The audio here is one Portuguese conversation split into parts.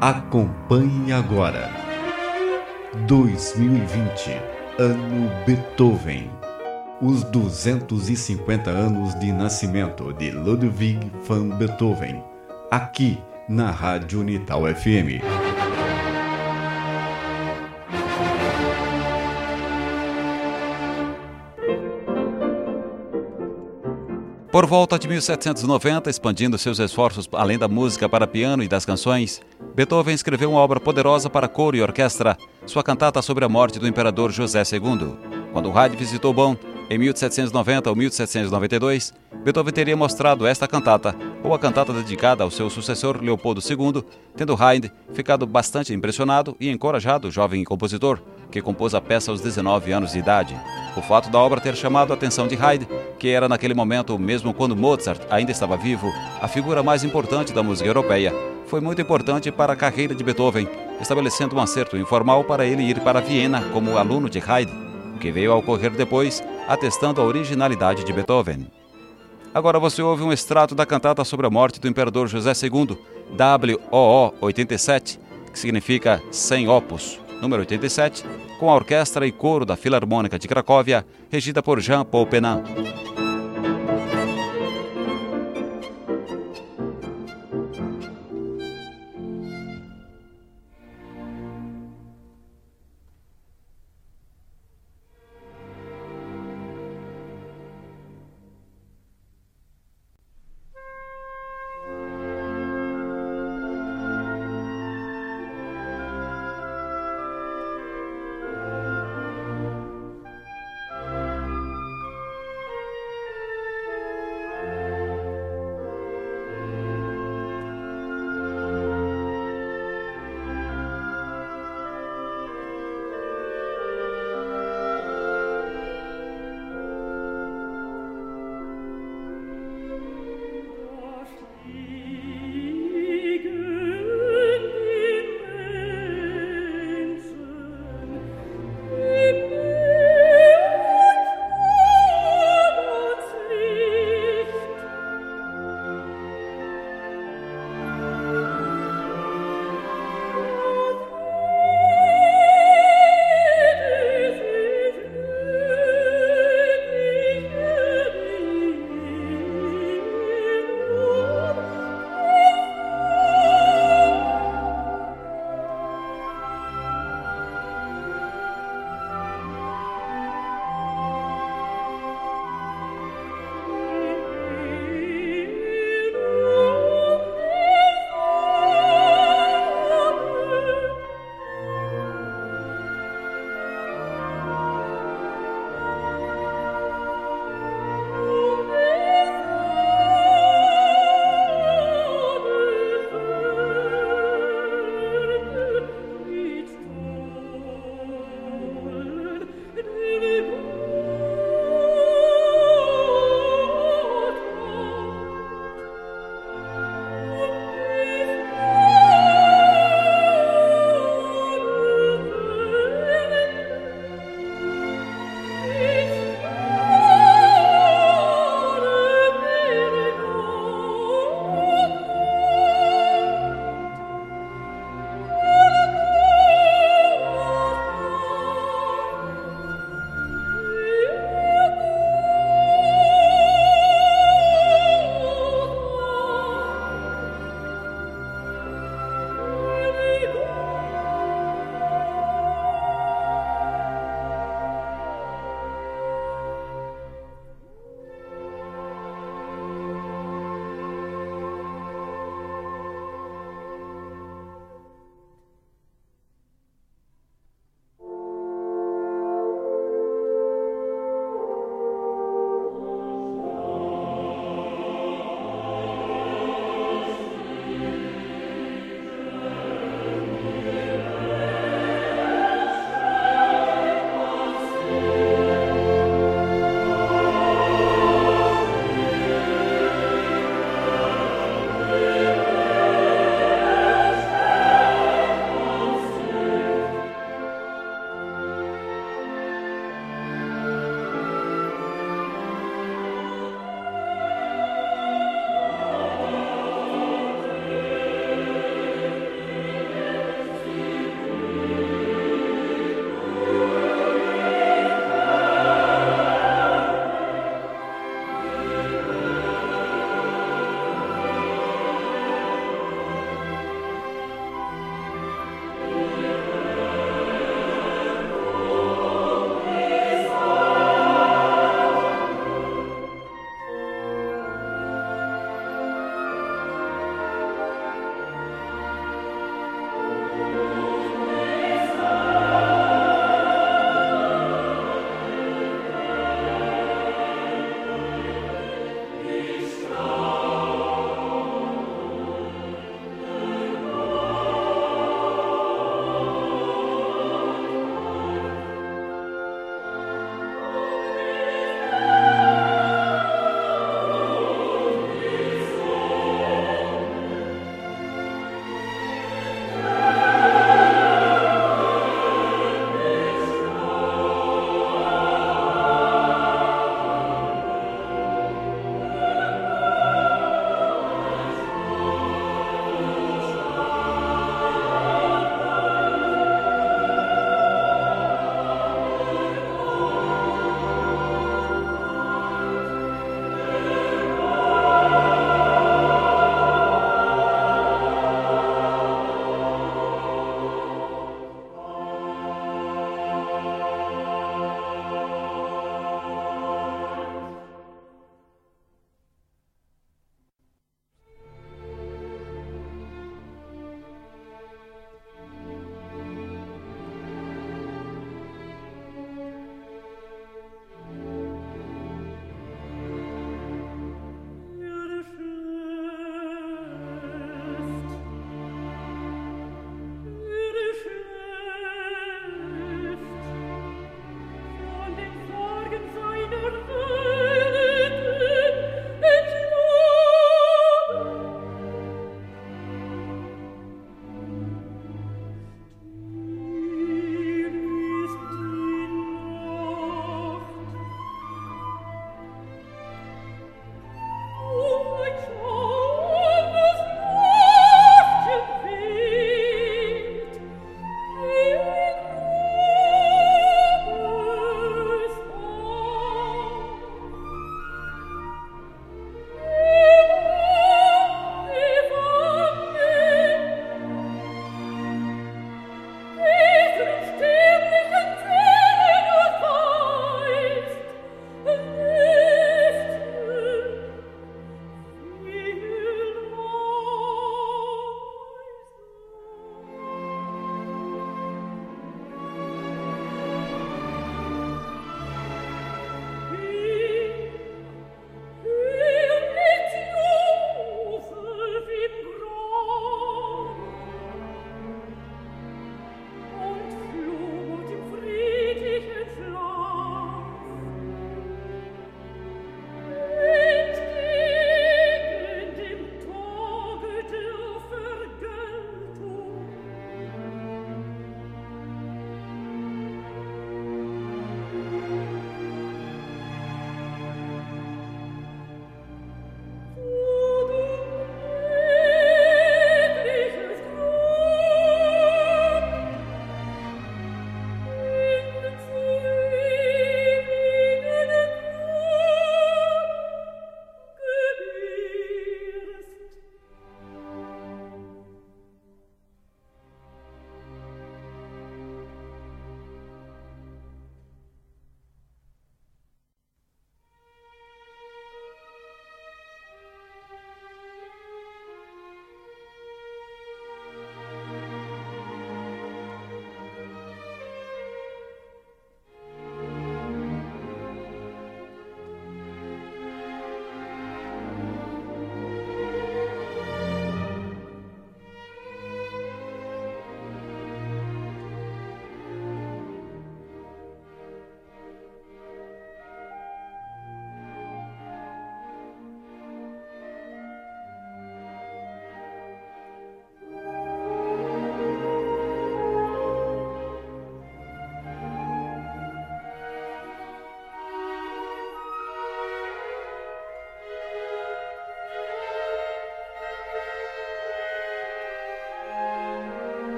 Acompanhe agora. 2020, ano Beethoven. Os 250 anos de nascimento de Ludwig van Beethoven. Aqui na Rádio Unital FM. Por volta de 1790, expandindo seus esforços além da música para piano e das canções, Beethoven escreveu uma obra poderosa para coro e orquestra, sua cantata sobre a morte do imperador José II. Quando Haydn visitou Bonn, em 1790 ou 1792, Beethoven teria mostrado esta cantata, ou a cantata dedicada ao seu sucessor Leopoldo II, tendo Haydn ficado bastante impressionado e encorajado o jovem compositor, que compôs a peça aos 19 anos de idade. O fato da obra ter chamado a atenção de Haydn, que era naquele momento, mesmo quando Mozart ainda estava vivo, a figura mais importante da música europeia, foi muito importante para a carreira de Beethoven, estabelecendo um acerto informal para ele ir para Viena como aluno de Haydn, o que veio a ocorrer depois, atestando a originalidade de Beethoven. Agora você ouve um extrato da cantata sobre a morte do imperador José II, WOO 87, que significa sem opus, número 87, com a orquestra e coro da Filarmônica de Cracóvia, regida por Jean Paul Penin.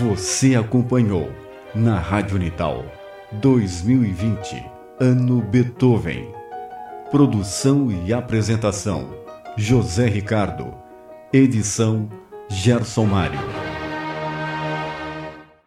Você acompanhou na Rádio Unital 2020, Ano Beethoven. Produção e apresentação: José Ricardo. Edição: Gerson Mário.